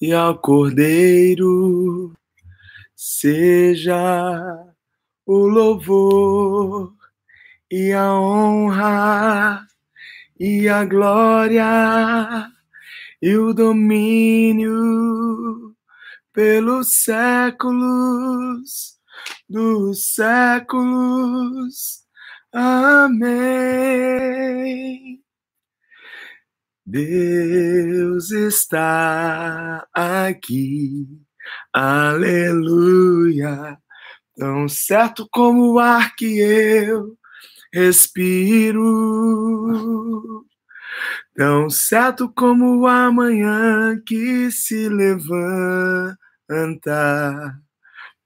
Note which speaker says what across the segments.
Speaker 1: e ao Cordeiro seja o louvor e a honra e a glória e o domínio pelos séculos dos séculos. Amém. Deus está aqui, aleluia. Tão certo como o ar que eu respiro, tão certo como o amanhã que se levanta,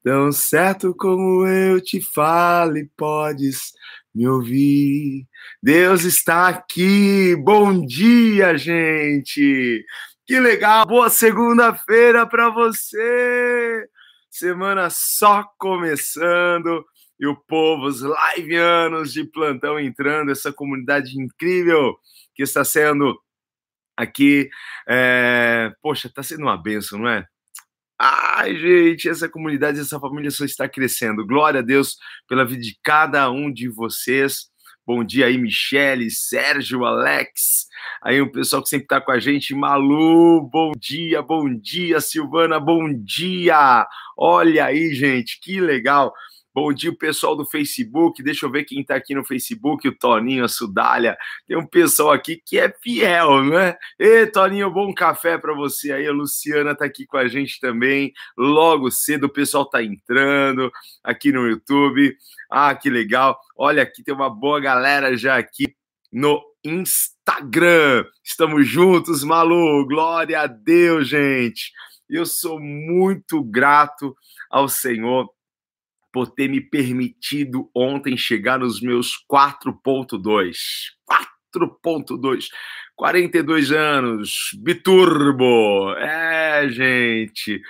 Speaker 1: tão certo como eu te falo e podes me ouvir. Deus está aqui. Bom dia, gente. Que legal. Boa segunda-feira para você. Semana só começando e o povo, os liveanos de plantão entrando, essa comunidade incrível que está sendo aqui. É... Poxa, está sendo uma benção, não é? Ai, gente, essa comunidade, essa família só está crescendo. Glória a Deus pela vida de cada um de vocês. Bom dia aí, Michele, Sérgio, Alex. Aí o pessoal que sempre está com a gente, Malu, bom dia, bom dia, Silvana, bom dia. Olha aí, gente, que legal. Bom dia, pessoal do Facebook. Deixa eu ver quem está aqui no Facebook, o Toninho, a Sudália. Tem um pessoal aqui que é fiel, né? Ê, Toninho, bom café para você aí. A Luciana está aqui com a gente também. Logo cedo o pessoal está entrando aqui no YouTube. Ah, que legal. Olha, aqui tem uma boa galera já aqui no Instagram. Estamos juntos, Malu. Glória a Deus, gente. Eu sou muito grato ao Senhor por ter me permitido ontem chegar nos meus 4.2. 4.2. 42 anos, biturbo. É, gente.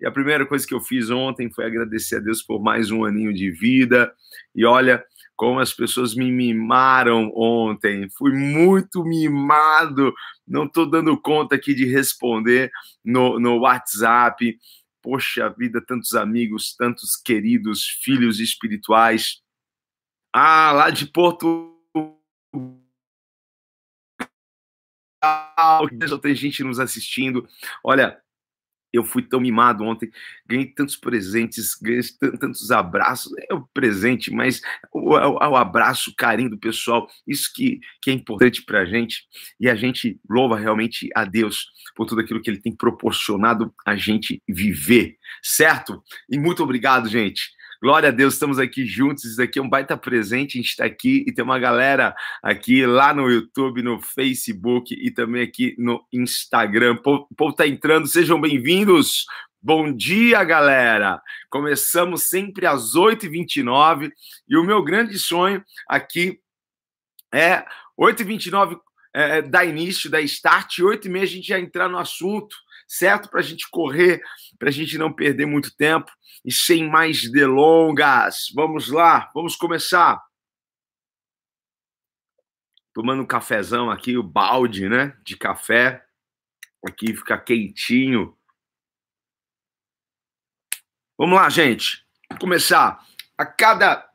Speaker 1: E a primeira coisa que eu fiz ontem foi agradecer a Deus por mais um aninho de vida. E olha como as pessoas me mimaram ontem. Fui muito mimado. Não estou dando conta aqui de responder no, no WhatsApp poxa vida, tantos amigos, tantos queridos filhos espirituais. Ah, lá de Porto já tem gente nos assistindo. Olha, eu fui tão mimado ontem, ganhei tantos presentes, ganhei tantos abraços. É o presente, mas o, o, abraço, o carinho do pessoal, isso que, que é importante para a gente. E a gente louva realmente a Deus por tudo aquilo que Ele tem proporcionado a gente viver, certo? E muito obrigado, gente. Glória a Deus, estamos aqui juntos. Isso aqui é um baita presente. A gente está aqui e tem uma galera aqui lá no YouTube, no Facebook e também aqui no Instagram. O povo está entrando, sejam bem-vindos. Bom dia, galera! Começamos sempre às 8h29 e o meu grande sonho aqui é 8h29 é, dar início, dar start, 8h30 a gente já entrar no assunto certo? Para a gente correr, para a gente não perder muito tempo. E sem mais delongas, vamos lá, vamos começar. Tomando um cafezão aqui, o balde, né, de café. Aqui fica quentinho. Vamos lá, gente. Vamos começar. A cada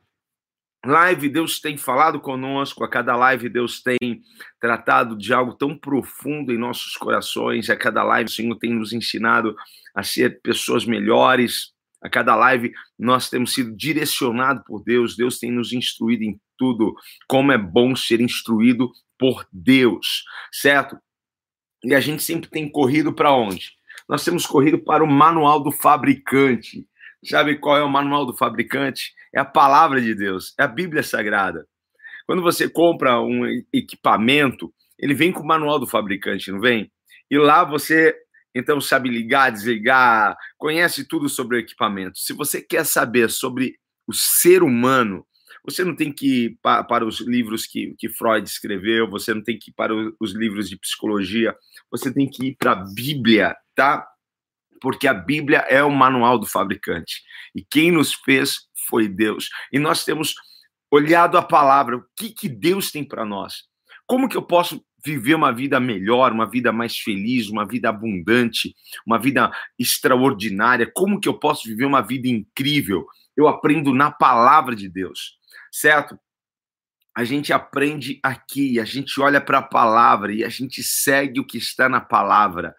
Speaker 1: live Deus tem falado conosco, a cada live Deus tem tratado de algo tão profundo em nossos corações, a cada live o Senhor tem nos ensinado a ser pessoas melhores, a cada live nós temos sido direcionados por Deus, Deus tem nos instruído em tudo, como é bom ser instruído por Deus, certo? E a gente sempre tem corrido para onde? Nós temos corrido para o manual do fabricante. Sabe qual é o manual do fabricante? É a palavra de Deus, é a Bíblia Sagrada. Quando você compra um equipamento, ele vem com o manual do fabricante, não vem? E lá você então sabe ligar, desligar, conhece tudo sobre o equipamento. Se você quer saber sobre o ser humano, você não tem que ir para, os livros que, que Freud escreveu, você não tem que ir para os livros de psicologia, você tem que ir para a Bíblia, tá? Porque a Bíblia é o manual do fabricante. E quem nos fez foi Deus. E nós temos olhado a palavra, o que, que Deus tem para nós. Como que eu posso viver uma vida melhor, uma vida mais feliz, uma vida abundante, uma vida extraordinária? Como que eu posso viver uma vida incrível? Eu aprendo na palavra de Deus, certo? A gente aprende aqui, a gente olha para a palavra e a gente segue o que está na palavra.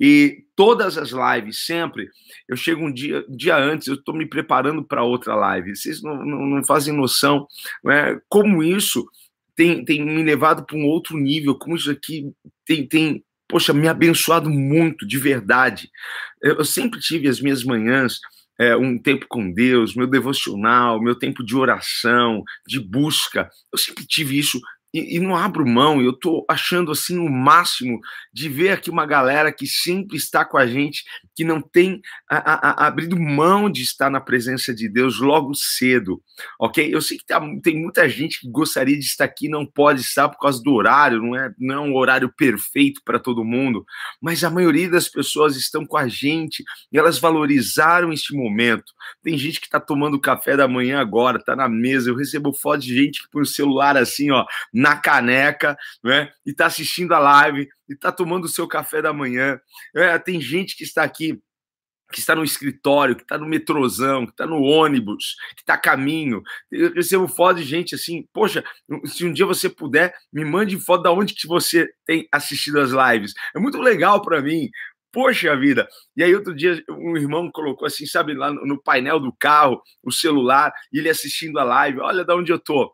Speaker 1: E todas as lives, sempre, eu chego um dia, um dia antes, eu estou me preparando para outra live. Vocês não, não, não fazem noção né, como isso tem, tem me levado para um outro nível, como isso aqui tem, tem, poxa, me abençoado muito, de verdade. Eu, eu sempre tive as minhas manhãs, é, um tempo com Deus, meu devocional, meu tempo de oração, de busca. Eu sempre tive isso e, e, não abro mão, eu tô achando assim o máximo de ver aqui uma galera que sempre está com a gente, que não tem a, a, a, abrido mão de estar na presença de Deus logo cedo, ok? Eu sei que tá, tem muita gente que gostaria de estar aqui, não pode estar por causa do horário, não é, não é um horário perfeito para todo mundo, mas a maioria das pessoas estão com a gente e elas valorizaram este momento. Tem gente que está tomando café da manhã agora, está na mesa, eu recebo foto de gente que põe o celular assim, ó, na caneca, né? E está assistindo a live, e está tomando o seu café da manhã. É, tem gente que está aqui que está no escritório, que está no metrozão, que está no ônibus, que está a caminho. Eu recebo foto de gente assim, poxa, se um dia você puder, me mande foto de onde que você tem assistido as lives. É muito legal para mim. Poxa vida! E aí outro dia um irmão colocou assim, sabe, lá no painel do carro, o celular, e ele assistindo a live, olha de onde eu tô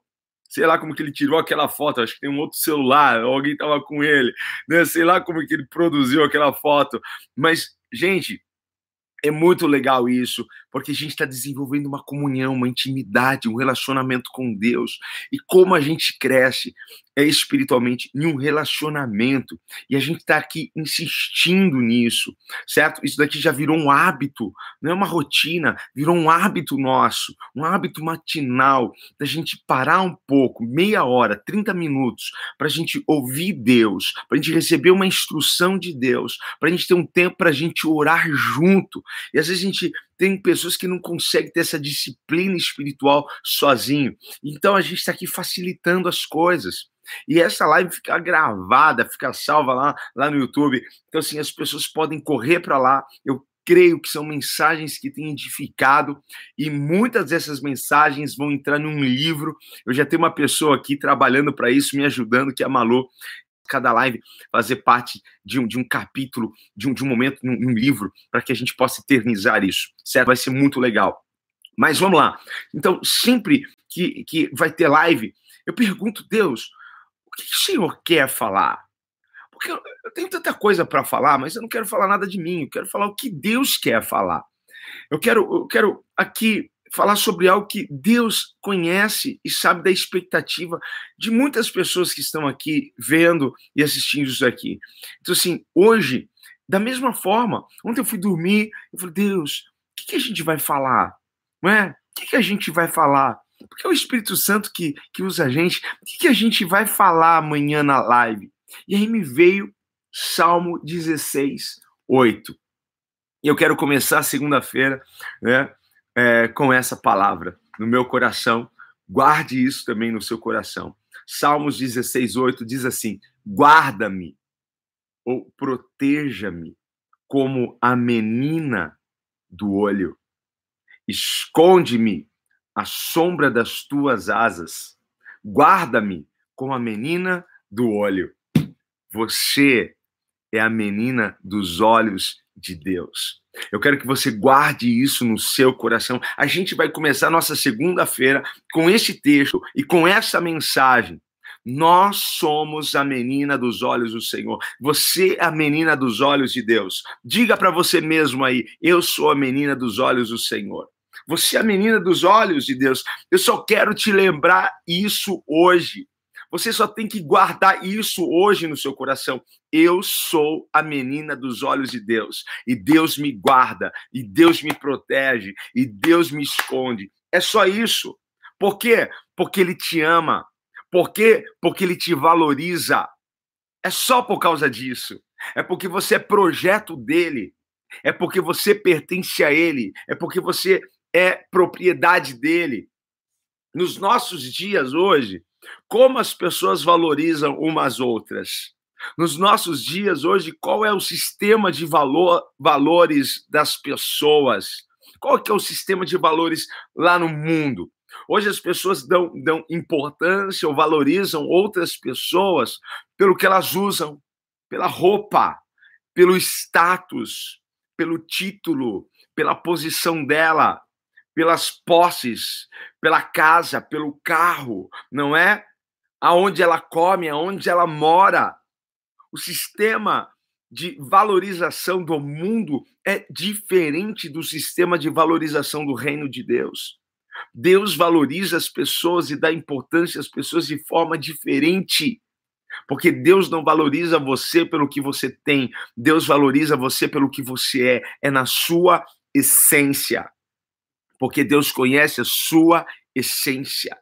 Speaker 1: sei lá como que ele tirou aquela foto, acho que tem um outro celular, alguém estava com ele, né? sei lá como que ele produziu aquela foto, mas, gente, é muito legal isso, porque a gente está desenvolvendo uma comunhão, uma intimidade, um relacionamento com Deus. E como a gente cresce é, espiritualmente em um relacionamento. E a gente está aqui insistindo nisso, certo? Isso daqui já virou um hábito, não é uma rotina, virou um hábito nosso, um hábito matinal, da gente parar um pouco, meia hora, 30 minutos, para a gente ouvir Deus, para a gente receber uma instrução de Deus, para a gente ter um tempo para a gente orar junto. E às vezes a gente tem pessoas que não conseguem ter essa disciplina espiritual sozinho. Então a gente está aqui facilitando as coisas. E essa live fica gravada, fica salva lá, lá no YouTube. Então, assim, as pessoas podem correr para lá. Eu creio que são mensagens que têm edificado e muitas dessas mensagens vão entrar num livro. Eu já tenho uma pessoa aqui trabalhando para isso, me ajudando, que é a Malu cada live fazer parte de um, de um capítulo, de um, de um momento num, num livro, para que a gente possa eternizar isso, certo? Vai ser muito legal. Mas vamos lá. Então, sempre que, que vai ter live, eu pergunto, Deus, o que, que o Senhor quer falar? Porque eu, eu tenho tanta coisa para falar, mas eu não quero falar nada de mim, eu quero falar o que Deus quer falar. Eu quero, eu quero aqui falar sobre algo que Deus conhece e sabe da expectativa de muitas pessoas que estão aqui vendo e assistindo isso aqui. Então, assim, hoje, da mesma forma, ontem eu fui dormir, eu falei, Deus, o que, que a gente vai falar? Não é? O que, que a gente vai falar? Porque é o Espírito Santo que, que usa a gente. O que, que a gente vai falar amanhã na live? E aí me veio Salmo 16, 8. E eu quero começar segunda-feira, né? É, com essa palavra no meu coração. Guarde isso também no seu coração. Salmos 16, 8 diz assim: guarda-me ou proteja-me como a menina do olho. Esconde-me à sombra das tuas asas. Guarda-me como a menina do olho. Você é a menina dos olhos de Deus. Eu quero que você guarde isso no seu coração. A gente vai começar nossa segunda-feira com esse texto e com essa mensagem. Nós somos a menina dos olhos do Senhor. Você é a menina dos olhos de Deus. Diga para você mesmo aí: eu sou a menina dos olhos do Senhor. Você é a menina dos olhos de Deus. Eu só quero te lembrar isso hoje. Você só tem que guardar isso hoje no seu coração. Eu sou a menina dos olhos de Deus. E Deus me guarda, e Deus me protege, e Deus me esconde. É só isso. Por quê? Porque Ele te ama. Por quê? Porque Ele te valoriza. É só por causa disso. É porque você é projeto dele. É porque você pertence a ele. É porque você é propriedade dele. Nos nossos dias hoje, Como as pessoas valorizam umas outras? Nos nossos dias hoje, qual é o sistema de valor, valores das pessoas? Qual que é o sistema de valores lá no mundo? Hoje as pessoas dão, dão importância ou valorizam outras pessoas pelo que elas usam, pela roupa, pelo status, pelo título, pela posição dela, pelas posses, pela casa, pelo carro, não é? Aonde ela come, aonde ela mora. O sistema de valorização do mundo é diferente do sistema de valorização do reino de Deus. Deus valoriza as pessoas e dá importância às pessoas de forma diferente. Porque Deus não valoriza você pelo que você tem, Deus valoriza você pelo que você é, é na sua essência. Porque Deus conhece a sua essência.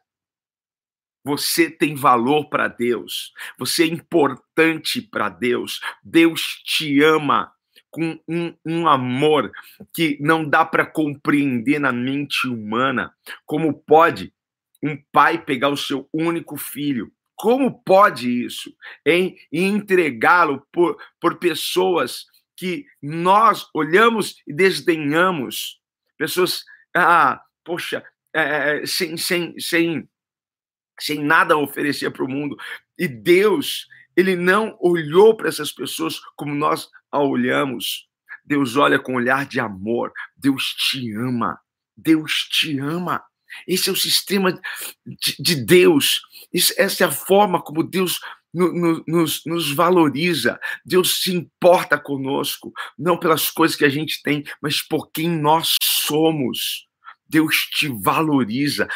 Speaker 1: Você tem valor para Deus, você é importante para Deus, Deus te ama com um, um amor que não dá para compreender na mente humana. Como pode um pai pegar o seu único filho? Como pode isso? Em entregá-lo por, por pessoas que nós olhamos e desdenhamos, pessoas, ah, poxa, é, é sem, sem, sem, sem nada a oferecer para o mundo. E Deus, ele não olhou para essas pessoas como nós a olhamos. Deus olha com um olhar de amor. Deus te ama. Deus te ama. Esse é o sistema de, de Deus. Isso, essa é a forma como Deus no, no, nos, nos valoriza. Deus se importa conosco, não pelas coisas que a gente tem, mas por quem nós. Deus te valoriza.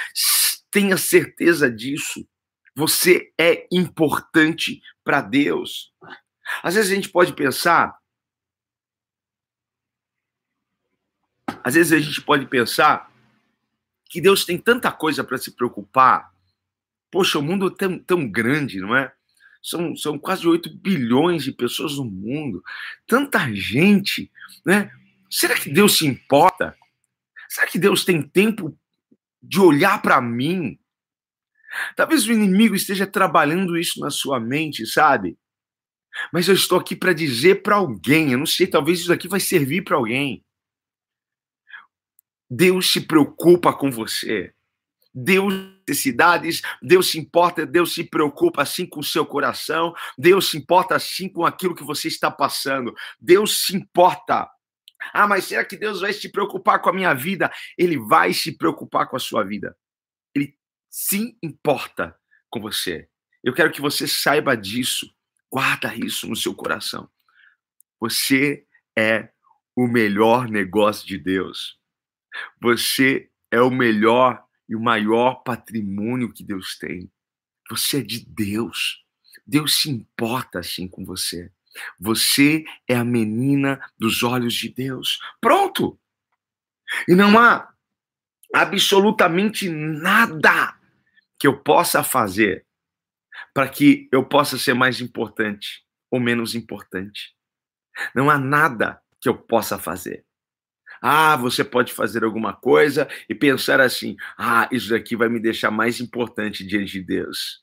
Speaker 1: Tenha certeza disso. Você é importante para Deus. Às vezes a gente pode pensar. Às vezes a gente pode pensar que Deus tem tanta coisa para se preocupar. Poxa, o mundo é tão, tão grande, não é? São, são quase 8 bilhões de pessoas no mundo. Tanta gente, né? Será que Deus se importa? Será que Deus tem tempo de olhar para mim? Talvez o inimigo esteja trabalhando isso na sua mente, sabe? Mas eu estou aqui para dizer para alguém, eu não sei, talvez isso aqui vai servir para alguém. Deus se preocupa com você. Deus necessidades, Deus se importa, Deus se preocupa assim com o seu coração, Deus se importa assim com aquilo que você está passando. Deus se importa. Ah, mas será que Deus vai se preocupar com a minha vida? Ele vai se preocupar com a sua vida. Ele se importa com você. Eu quero que você saiba disso. Guarda isso no seu coração. Você é o melhor negócio de Deus. Você é o melhor e o maior patrimônio que Deus tem. Você é de Deus. Deus se importa assim com você. Você é a menina dos olhos de Deus. Pronto! E não há absolutamente nada que eu possa fazer para que eu possa ser mais importante ou menos importante. Não há nada que eu possa fazer. Ah, você pode fazer alguma coisa e pensar assim: ah, isso aqui vai me deixar mais importante diante de Deus.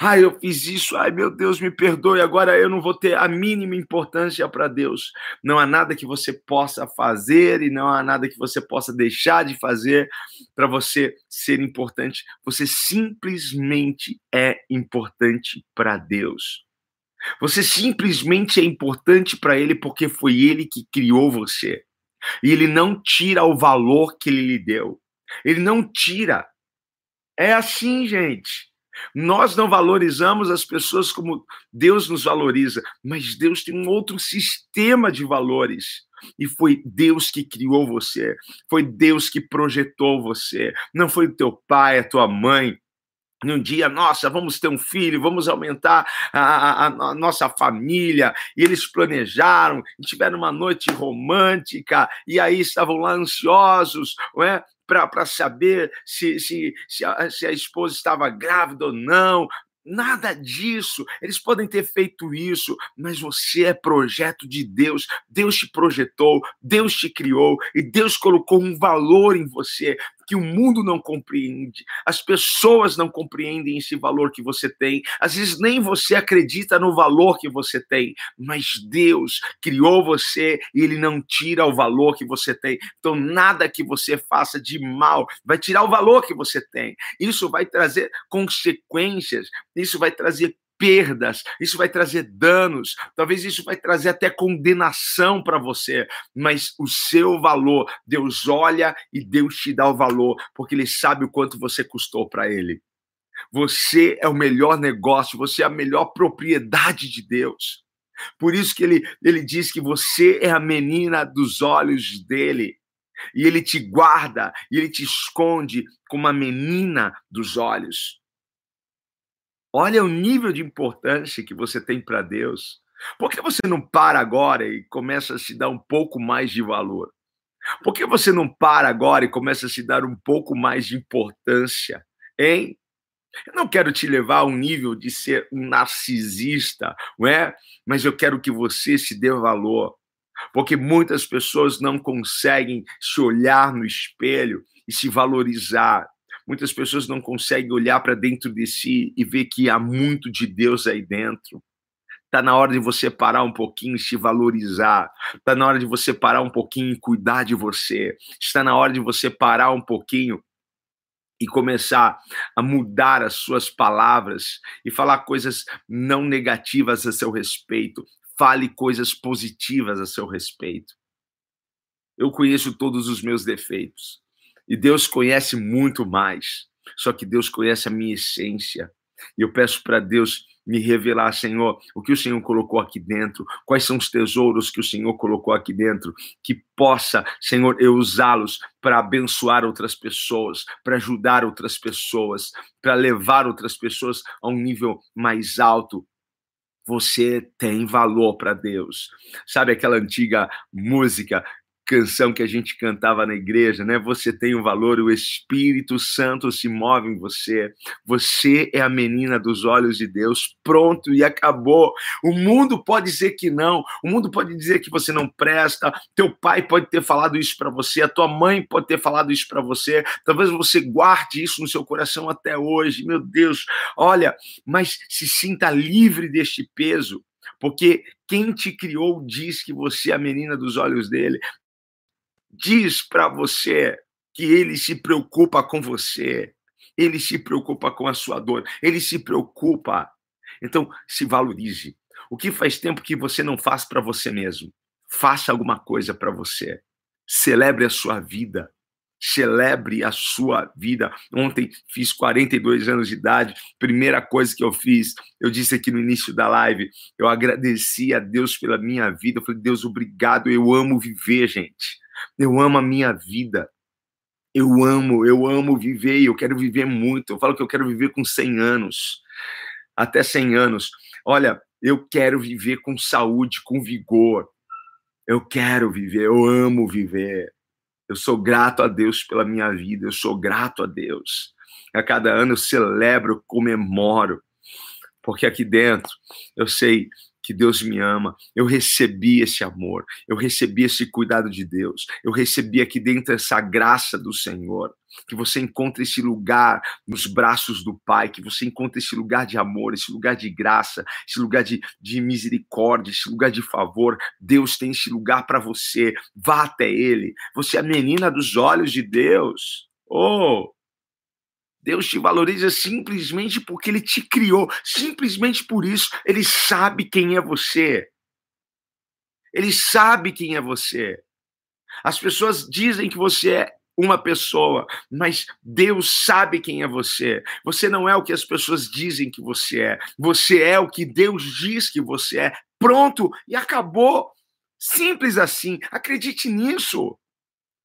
Speaker 1: Ah, eu fiz isso, ai meu Deus, me perdoe, agora eu não vou ter a mínima importância para Deus. Não há nada que você possa fazer e não há nada que você possa deixar de fazer para você ser importante. Você simplesmente é importante para Deus. Você simplesmente é importante para Ele porque foi Ele que criou você. E Ele não tira o valor que Ele lhe deu. Ele não tira. É assim, gente. Nós não valorizamos as pessoas como Deus nos valoriza, mas Deus tem um outro sistema de valores. E foi Deus que criou você, foi Deus que projetou você, não foi o teu pai, a tua mãe, num dia, nossa, vamos ter um filho, vamos aumentar a, a, a, nossa família. E eles planejaram, tiveram uma noite romântica, e aí estavam lá ansiosos, não é? Para saber se, se, se, a, se a esposa estava grávida ou não. Nada disso. Eles podem ter feito isso, mas você é projeto de Deus. Deus te projetou, Deus te criou e Deus colocou um valor em você que o mundo não compreende, as pessoas não compreendem esse valor que você tem, às vezes nem você acredita no valor que você tem, mas Deus criou você e Ele não tira o valor que você tem. Então, nada que você faça de mal vai tirar o valor que você tem. Isso vai trazer consequências, isso vai trazer perdas, isso vai trazer danos, talvez isso vai trazer até condenação para você, mas o seu valor, Deus olha e Deus te dá o valor, porque ele sabe o quanto você custou para ele. Você é o melhor negócio, você é a melhor propriedade de Deus. Por isso que ele, ele diz que você é a menina dos olhos dele. E ele te guarda, e ele te esconde como a menina dos olhos. Olha o nível de importância que você tem para Deus. Por que você não para agora e começa a se dar um pouco mais de valor? Por que você não para agora e começa a se dar um pouco mais de importância? Hein? Eu não quero te levar a um nível de ser um narcisista, não é? Mas eu quero que você se dê valor. Porque muitas pessoas não conseguem se olhar no espelho e se valorizar. Muitas pessoas não conseguem olhar para dentro de si e ver que há muito de Deus aí dentro. Está na hora de você parar um pouquinho e se valorizar. Está na hora de você parar um pouquinho e cuidar de você. Está na hora de você parar um pouquinho e começar a mudar as suas palavras e falar coisas não negativas a seu respeito. Fale coisas positivas a seu respeito. Eu conheço todos os meus defeitos. E Deus conhece muito mais. Só que Deus conhece a minha essência. E eu peço para Deus me revelar, Senhor, o que o Senhor colocou aqui dentro, quais são os tesouros que o Senhor colocou aqui dentro, que possa, Senhor, eu usá-los para abençoar outras pessoas, para ajudar outras pessoas, para levar outras pessoas a um nível mais alto. Você tem valor para Deus. Sabe aquela antiga música canção que a gente cantava na igreja, né? Você tem um valor, o Espírito Santo se move em você. Você é a menina dos olhos de Deus. Pronto e acabou. O mundo pode dizer que não. O mundo pode dizer que você não presta. Teu pai pode ter falado isso para você. A tua mãe pode ter falado isso para você. Talvez você guarde isso no seu coração até hoje. Meu Deus, olha, mas se sinta livre deste peso. Porque quem te criou diz que você é a menina dos olhos dele diz para você que ele se preocupa com você, ele se preocupa com a sua dor, ele se preocupa. Então, se valorize. O que faz tempo que você não faz para você mesmo? Faça alguma coisa para você. Celebre a sua vida. Celebre a sua vida. Ontem fiz 42 anos de idade. Primeira coisa que eu fiz, eu disse aqui no início da live, eu agradeci a Deus pela minha vida. Eu falei, Deus, obrigado. Eu amo viver, gente. Eu amo a minha vida. Eu amo, eu amo viver e eu quero viver muito. Eu falo que eu quero viver com 100 anos, até 100 anos. Olha, eu quero viver com saúde, com vigor. Eu quero viver, eu amo viver. Eu sou grato a Deus pela minha vida, eu sou grato a Deus. A cada ano eu celebro, comemoro, porque aqui dentro eu sei que Deus me ama, eu recebi esse amor, eu recebi esse cuidado de Deus, eu recebi aqui dentro essa graça do Senhor. Que você encontre esse lugar nos braços do Pai, que você encontre esse lugar de amor, esse lugar de graça, esse lugar de, de misericórdia, esse lugar de favor. Deus tem esse lugar para você. Vá até Ele. Você é a menina dos olhos de Deus. Oh, Deus te valoriza simplesmente porque Ele te criou, simplesmente por isso. Ele sabe quem é você. Ele sabe quem é você. As pessoas dizem que você é uma pessoa, mas Deus sabe quem é você. Você não é o que as pessoas dizem que você é. Você é o que Deus diz que você é. Pronto e acabou. Simples assim. Acredite nisso.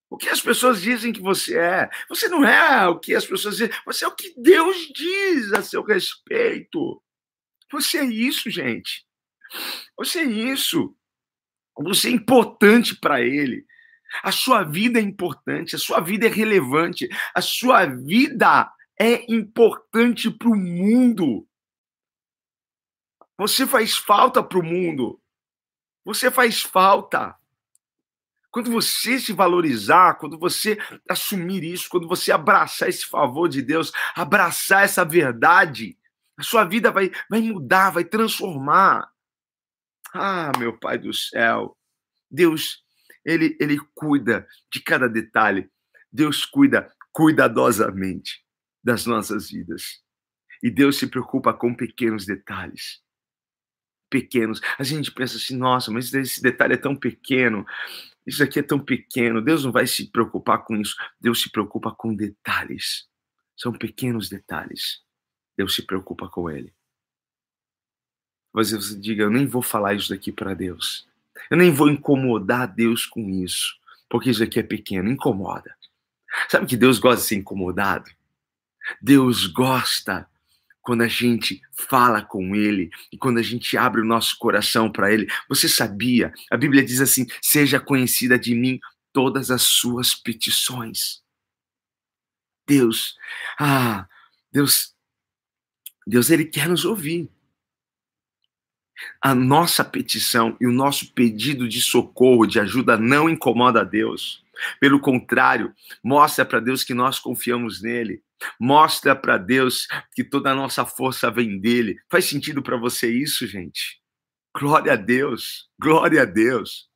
Speaker 1: O que as pessoas dizem que você é. Você não é o que as pessoas dizem. Você é o que Deus diz a seu respeito. Você é isso, gente. Você é isso. Você é importante para Ele. A sua vida é importante, a sua vida é relevante, a sua vida é importante para o mundo. Você faz falta para o mundo. Você faz falta. Quando você se valorizar, quando você assumir isso, quando você abraçar esse favor de Deus, abraçar essa verdade, a sua vida vai, vai mudar, vai transformar. Ah, meu Pai do céu, Deus, ele, ele cuida de cada detalhe. Deus cuida cuidadosamente das nossas vidas. E Deus se preocupa com pequenos detalhes. Pequenos. A gente pensa assim, nossa, mas esse detalhe é tão pequeno. Isso aqui é tão pequeno. Deus não vai se preocupar com isso. Deus se preocupa com detalhes. São pequenos detalhes. Deus se preocupa com ele. Mas você diga, eu nem vou falar isso daqui para Deus. Eu nem vou incomodar Deus com isso, porque isso aqui é pequeno, incomoda. Sabe que Deus gosta de ser incomodado? Deus gosta quando a gente fala com Ele e quando a gente abre o nosso coração para Ele. Você sabia? A Bíblia diz assim: seja conhecida de mim todas as suas petições. Deus, ah, Deus, Deus, Ele quer nos ouvir. A nossa petição e o nosso pedido de socorro, de ajuda, não incomoda a Deus. Pelo contrário, mostra para Deus que nós confiamos nele. Mostra para Deus que toda a nossa força vem dele. Faz sentido para você isso, gente? Glória a Deus. Glória a Deus.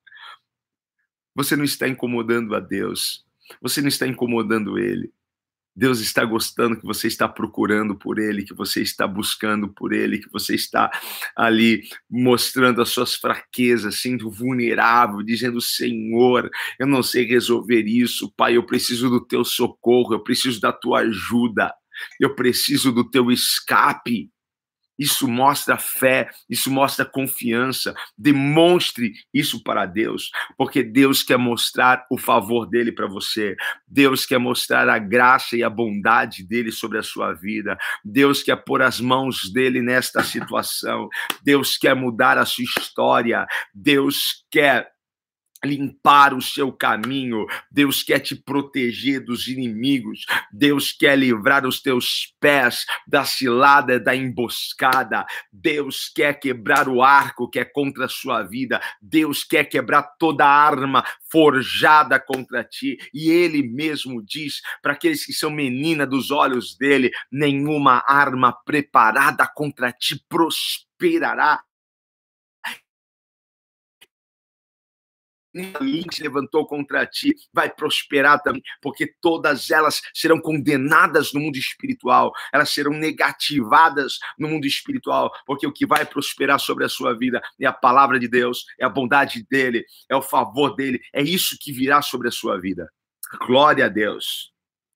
Speaker 1: Você não está incomodando a Deus. Você não está incomodando ele. Deus está gostando que você está procurando por Ele, que você está buscando por Ele, que você está ali mostrando as suas fraquezas, sendo vulnerável, dizendo: Senhor, eu não sei resolver isso, Pai, eu preciso do teu socorro, eu preciso da tua ajuda, eu preciso do teu escape. Isso mostra fé, isso mostra confiança. Demonstre isso para Deus, porque Deus quer mostrar o favor dele para você. Deus quer mostrar a graça e a bondade dele sobre a sua vida. Deus quer pôr as mãos dele nesta situação. Deus quer mudar a sua história. Deus quer limpar o seu caminho, Deus quer te proteger dos inimigos, Deus quer livrar os teus pés da cilada, da emboscada, Deus quer quebrar o arco que é contra a sua vida, Deus quer quebrar toda arma forjada contra ti, e ele mesmo diz para aqueles que são menina dos olhos dele: nenhuma arma preparada contra ti prosperará ninguém se levantou contra ti vai prosperar também, porque todas elas serão condenadas no mundo espiritual, elas serão negativadas no mundo espiritual, porque o que vai prosperar sobre a sua vida é a palavra de Deus, é a bondade dele, é o favor dele, é isso que virá sobre a sua vida. Glória a Deus.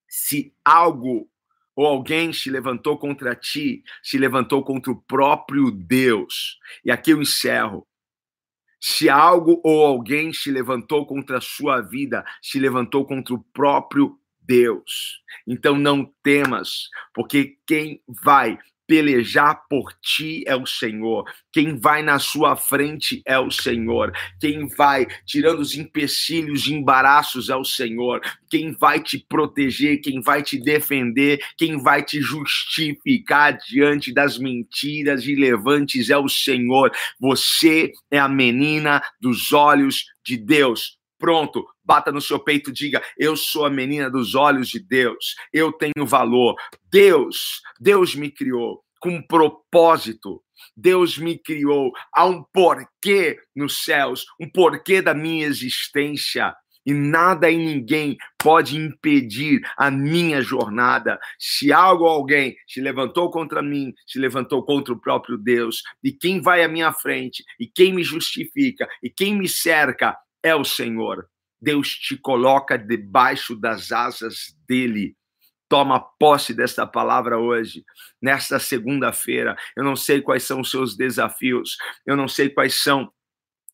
Speaker 1: Se algo ou alguém se levantou contra ti, se levantou contra o próprio Deus. E aqui eu encerro. Se algo ou alguém se levantou contra a sua vida, se levantou contra o próprio Deus. Então não temas, porque quem vai pelejar por ti é o Senhor. Quem vai na sua frente é o Senhor. Quem vai tirando os empecilhos e embaraços é o Senhor. Quem vai te proteger, quem vai te defender, quem vai te justificar diante das mentiras e levantes é o Senhor. Você é a menina dos olhos de Deus. Pronto, bata no seu peito, diga: Eu sou a menina dos olhos de Deus, eu tenho valor. Deus, Deus me criou com propósito. Deus me criou, há um porquê nos céus, um porquê da minha existência. E nada e ninguém pode impedir a minha jornada. Se algo ou alguém se levantou contra mim, se levantou contra o próprio Deus, e quem vai à minha frente, e quem me justifica, e quem me cerca é o Senhor. Deus te coloca debaixo das asas dele. Toma posse desta palavra hoje, nesta segunda-feira. Eu não sei quais são os seus desafios, eu não sei quais são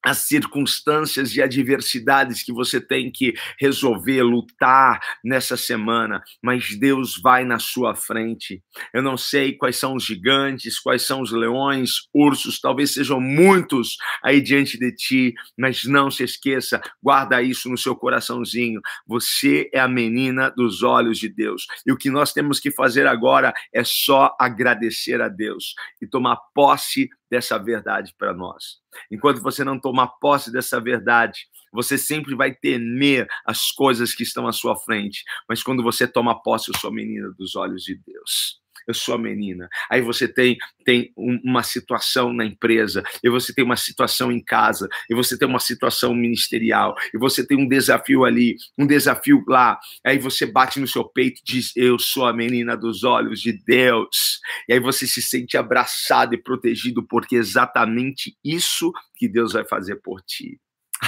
Speaker 1: as circunstâncias e adversidades que você tem que resolver, lutar nessa semana, mas Deus vai na sua frente. Eu não sei quais são os gigantes, quais são os leões, ursos, talvez sejam muitos aí diante de ti, mas não se esqueça, guarda isso no seu coraçãozinho. Você é a menina dos olhos de Deus. E o que nós temos que fazer agora é só agradecer a Deus e tomar posse dessa verdade para nós. Enquanto você não tomar posse dessa verdade, Você sempre vai temer as coisas que estão à sua frente. Mas quando você toma posse, eu sou menina dos olhos de Deus eu sou a menina. Aí você tem, tem uma situação na empresa, e você tem uma situação em casa, e você tem uma situação ministerial, e você tem um desafio ali, um desafio lá. Aí você bate no seu peito e diz: Eu sou a menina dos olhos de Deus. E aí você se sente abraçado e protegido, porque é exatamente isso que Deus vai fazer por ti.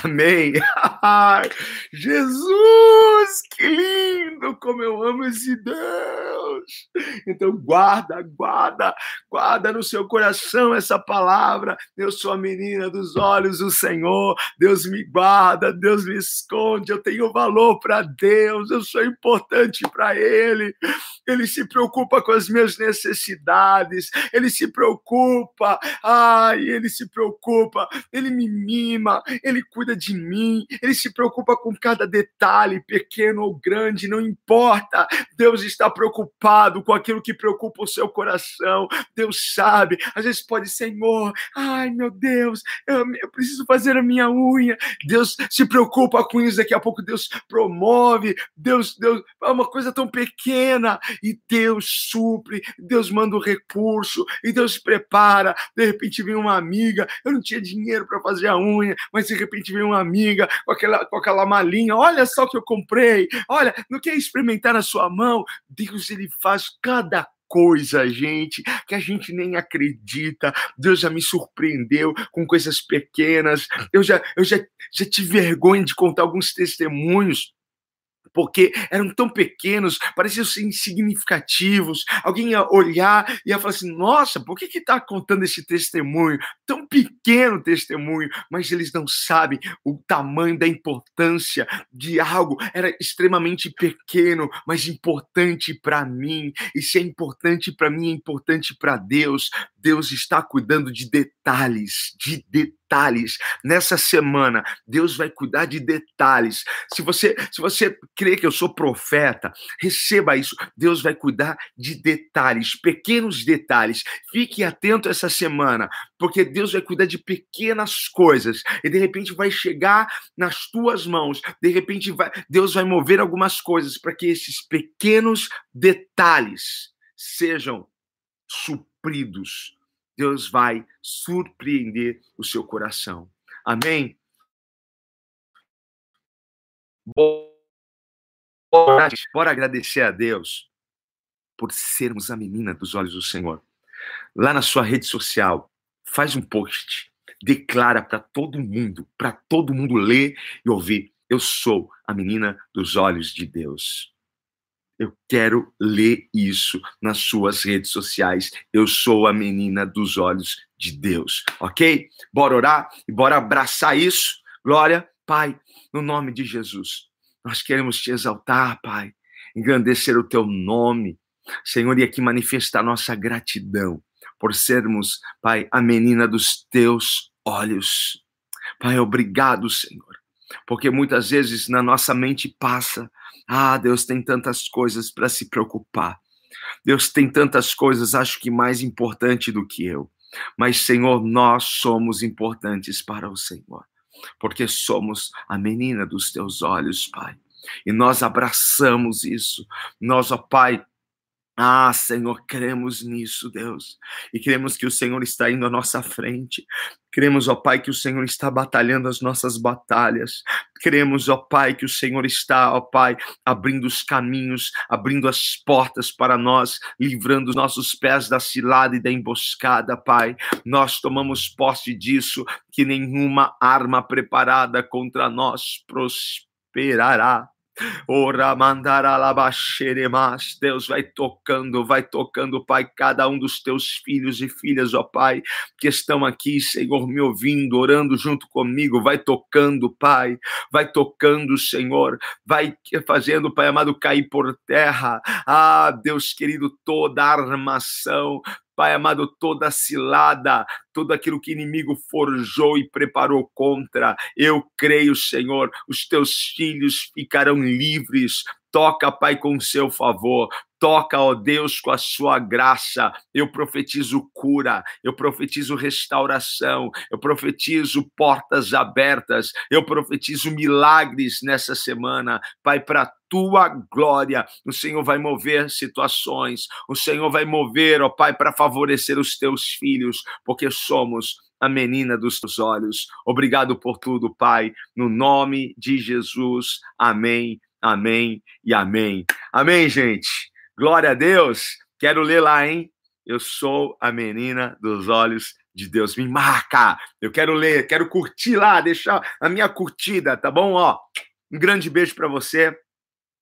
Speaker 1: Amém. Jesus, que lindo! Como eu amo esse Deus! Então, guarda, guarda, guarda no seu coração essa palavra. Eu sou a menina dos olhos do Senhor. Deus me guarda, Deus me esconde. Eu tenho valor para Deus, eu sou importante para Ele. Ele se preocupa com as minhas necessidades, Ele se preocupa, ai, Ele se preocupa, Ele me mima, Ele cuida cuida de mim, ele se preocupa com cada detalhe, pequeno ou grande, não importa. Deus está preocupado com aquilo que preocupa o seu coração. Deus sabe. Às vezes pode, Senhor, ai meu Deus, eu, eu preciso fazer a minha unha. Deus se preocupa com isso. Daqui a pouco Deus promove. Deus, Deus, é uma coisa tão pequena e Deus supre. Deus manda o um recurso e Deus prepara. De repente vem uma amiga. Eu não tinha dinheiro para fazer a unha, mas de repente vem uma amiga com aquela, com aquela malinha, olha só o que eu comprei, olha, não quer experimentar na sua mão? Deus, ele faz cada coisa, gente, que a gente nem acredita. Deus já me surpreendeu com coisas pequenas. Eu já, eu já, já tive vergonha de contar alguns testemunhos porque eram tão pequenos, pareciam ser insignificativos. Alguém ia olhar e ia falar assim: nossa, por que está contando esse testemunho? Tão pequeno testemunho, mas eles não sabem o tamanho da importância de algo. Era extremamente pequeno, mas importante para mim. E se é importante para mim, é importante para Deus. Deus está cuidando de detalhes, de detalhes. Nessa semana, Deus vai cuidar de detalhes. Se você, se você crê que eu sou profeta, receba isso. Deus vai cuidar de detalhes, pequenos detalhes. Fique atento essa semana, porque Deus vai cuidar de pequenas coisas e de repente vai chegar nas tuas mãos. De repente vai, Deus vai mover algumas coisas para que esses pequenos detalhes sejam supridos. Deus vai surpreender o seu coração. Amém? Bora, bora agradecer a Deus por sermos a menina dos olhos do Senhor. Lá na sua rede social, faz um post, declara para todo mundo, para todo mundo ler e ouvir: eu sou a menina dos olhos de Deus. Eu quero ler isso nas suas redes sociais. Eu sou a menina dos olhos de Deus, ok? Bora orar e bora abraçar isso. Glória, Pai, no nome de Jesus. Nós queremos te exaltar, Pai, engrandecer o teu nome, Senhor, e aqui manifestar nossa gratidão por sermos, Pai, a menina dos teus olhos. Pai, obrigado, Senhor, porque muitas vezes na nossa mente passa ah, Deus tem tantas coisas para se preocupar. Deus tem tantas coisas, acho que mais importante do que eu. Mas, Senhor, nós somos importantes para o Senhor, porque somos a menina dos teus olhos, Pai. E nós abraçamos isso. Nós, ó Pai, ah, Senhor, cremos nisso, Deus. E cremos que o Senhor está indo à nossa frente. Cremos, ó Pai, que o Senhor está batalhando as nossas batalhas. Cremos, ó Pai, que o Senhor está, ó Pai, abrindo os caminhos, abrindo as portas para nós, livrando os nossos pés da cilada e da emboscada, Pai. Nós tomamos posse disso, que nenhuma arma preparada contra nós prosperará. Ora mais. Deus vai tocando, vai tocando, Pai, cada um dos teus filhos e filhas, ó Pai, que estão aqui, Senhor, me ouvindo, orando junto comigo. Vai tocando, Pai, vai tocando, Senhor, vai fazendo, Pai amado, cair por terra. Ah, Deus querido, toda armação, Pai amado, toda cilada, tudo aquilo que inimigo forjou e preparou contra. Eu creio, Senhor, os teus filhos ficarão livres. Toca, Pai, com o seu favor. Toca, ó Deus, com a sua graça. Eu profetizo cura, eu profetizo restauração, eu profetizo portas abertas, eu profetizo milagres nessa semana, Pai, para tua glória. O Senhor vai mover situações, o Senhor vai mover, ó Pai, para favorecer os teus filhos, porque somos a menina dos teus olhos. Obrigado por tudo, Pai, no nome de Jesus. Amém, amém e amém. Amém, gente. Glória a Deus. Quero ler lá, hein? Eu sou a menina dos olhos de Deus. Me marca. Eu quero ler, quero curtir lá, deixar a minha curtida, tá bom? Ó, um grande beijo para você.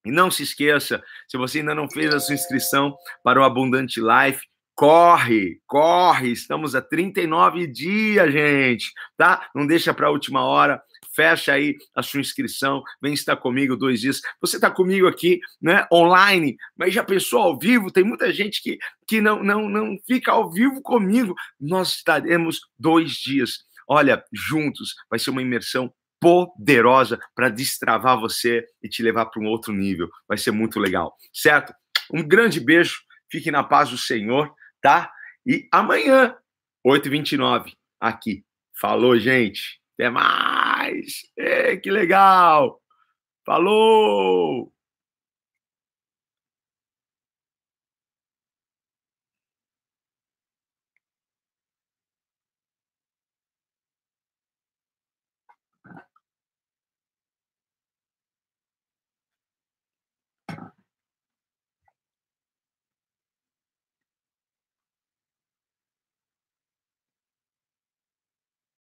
Speaker 1: E não se esqueça, se você ainda não fez a sua inscrição para o Abundante Life, corre, corre. Estamos a 39 dias, gente, tá? Não deixa para a última hora fecha aí a sua inscrição, vem estar comigo dois dias. Você está comigo aqui, né, online, mas já pensou ao vivo? Tem muita gente que, que não, não, não fica ao vivo comigo. Nós estaremos dois dias, olha, juntos. Vai ser uma imersão poderosa para destravar você e te levar para um outro nível. Vai ser muito legal, certo? Um grande beijo, fique na paz do Senhor, tá? E amanhã, 8h29, aqui. Falou, gente. Até mais! É, que legal! Falou!